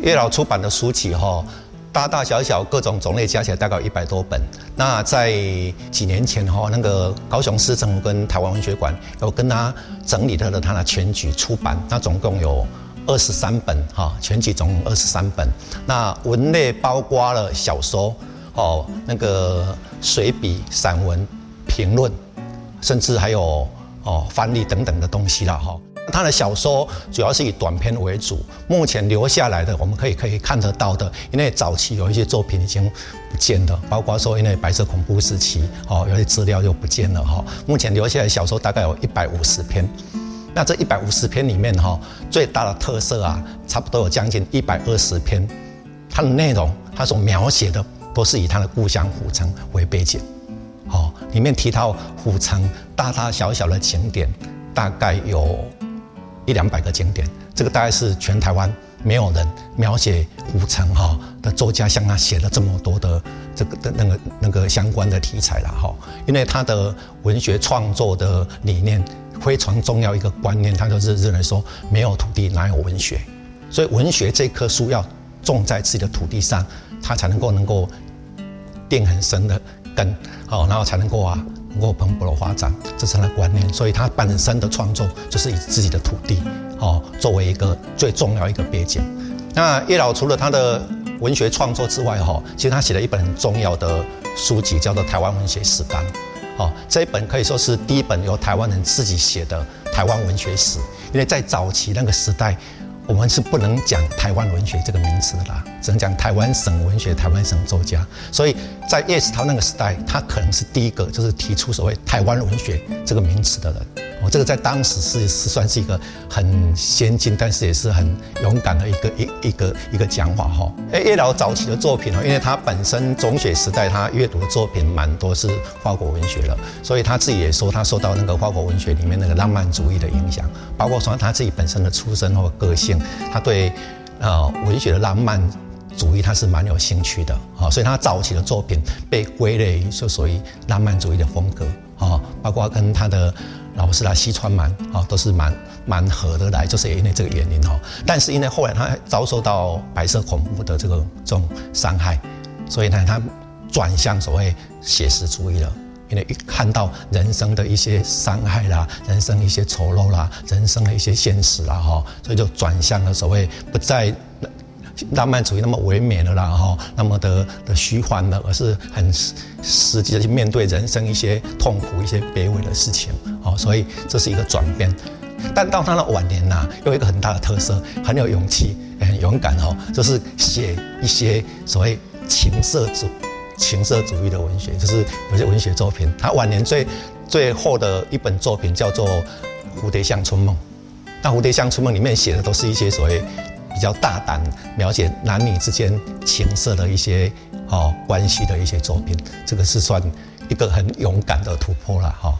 月老出版的书籍哈，大大小小各种种类加起来大概一百多本。那在几年前哈，那个高雄市政府跟台湾文学馆有跟他整理的了他的全集出版，那总共有二十三本哈，全集总共二十三本。那文类包括了小说哦，那个随笔、散文、评论，甚至还有哦翻译等等的东西了哈。他的小说主要是以短篇为主，目前留下来的我们可以可以看得到的，因为早期有一些作品已经不见了，包括说因为白色恐怖时期，哦，有些资料就不见了哈。目前留下来小说大概有一百五十篇，那这一百五十篇里面哈，最大的特色啊，差不多有将近一百二十篇，它的内容，它所描写的都是以他的故乡虎城为背景，哦，里面提到虎城大大小小的景点，大概有。一两百个景点，这个大概是全台湾没有人描写古城哈的作家像他写了这么多的这个的那个那个相关的题材了哈，因为他的文学创作的理念非常重要一个观念，他就是认为说没有土地哪有文学，所以文学这棵树要种在自己的土地上，它才能够能够定很深的根，好，然后才能够啊。能够蓬勃的发展，这是他的观念，所以他本身的创作就是以自己的土地哦作为一个最重要一个背景。那叶老除了他的文学创作之外，哈，其实他写了一本很重要的书籍，叫做《台湾文学史纲》。哦，这一本可以说是第一本由台湾人自己写的台湾文学史，因为在早期那个时代。我们是不能讲台湾文学这个名词的啦，只能讲台湾省文学、台湾省作家。所以在叶石涛那个时代，他可能是第一个就是提出所谓台湾文学这个名词的人。哦，这个在当时是是算是一个很先进，但是也是很勇敢的一个一一个一个讲法哈。哎，叶老早期的作品呢，因为他本身中学时代他阅读的作品蛮多是法国文学了，所以他自己也说他受到那个法国文学里面那个浪漫主义的影响，包括说他自己本身的出身或个性，他对呃文学的浪漫主义他是蛮有兴趣的啊，所以他早期的作品被归类就属于浪漫主义的风格啊，包括跟他的。老是他西川蛮啊，都是蛮蛮合得来，就是因为这个原因哦。但是因为后来他遭受到白色恐怖的这个这种伤害，所以呢，他转向所谓写实主义了。因为一看到人生的一些伤害啦，人生一些丑陋啦，人生的一些现实啦，哈，所以就转向了所谓不再。浪漫主义那么唯美的啦，哈，那么的的虚幻的，而是很实际的去面对人生一些痛苦、一些卑微的事情，哦，所以这是一个转变。但到他的晚年呐，有一个很大的特色，很有勇气、很勇敢哦，就是写一些所谓情色主、情色主义的文学，就是有些文学作品。他晚年最最后的一本作品叫做《蝴蝶乡春梦》，那《蝴蝶乡春梦》里面写的都是一些所谓。比较大胆描写男女之间情色的一些哦关系的一些作品，这个是算一个很勇敢的突破了哈。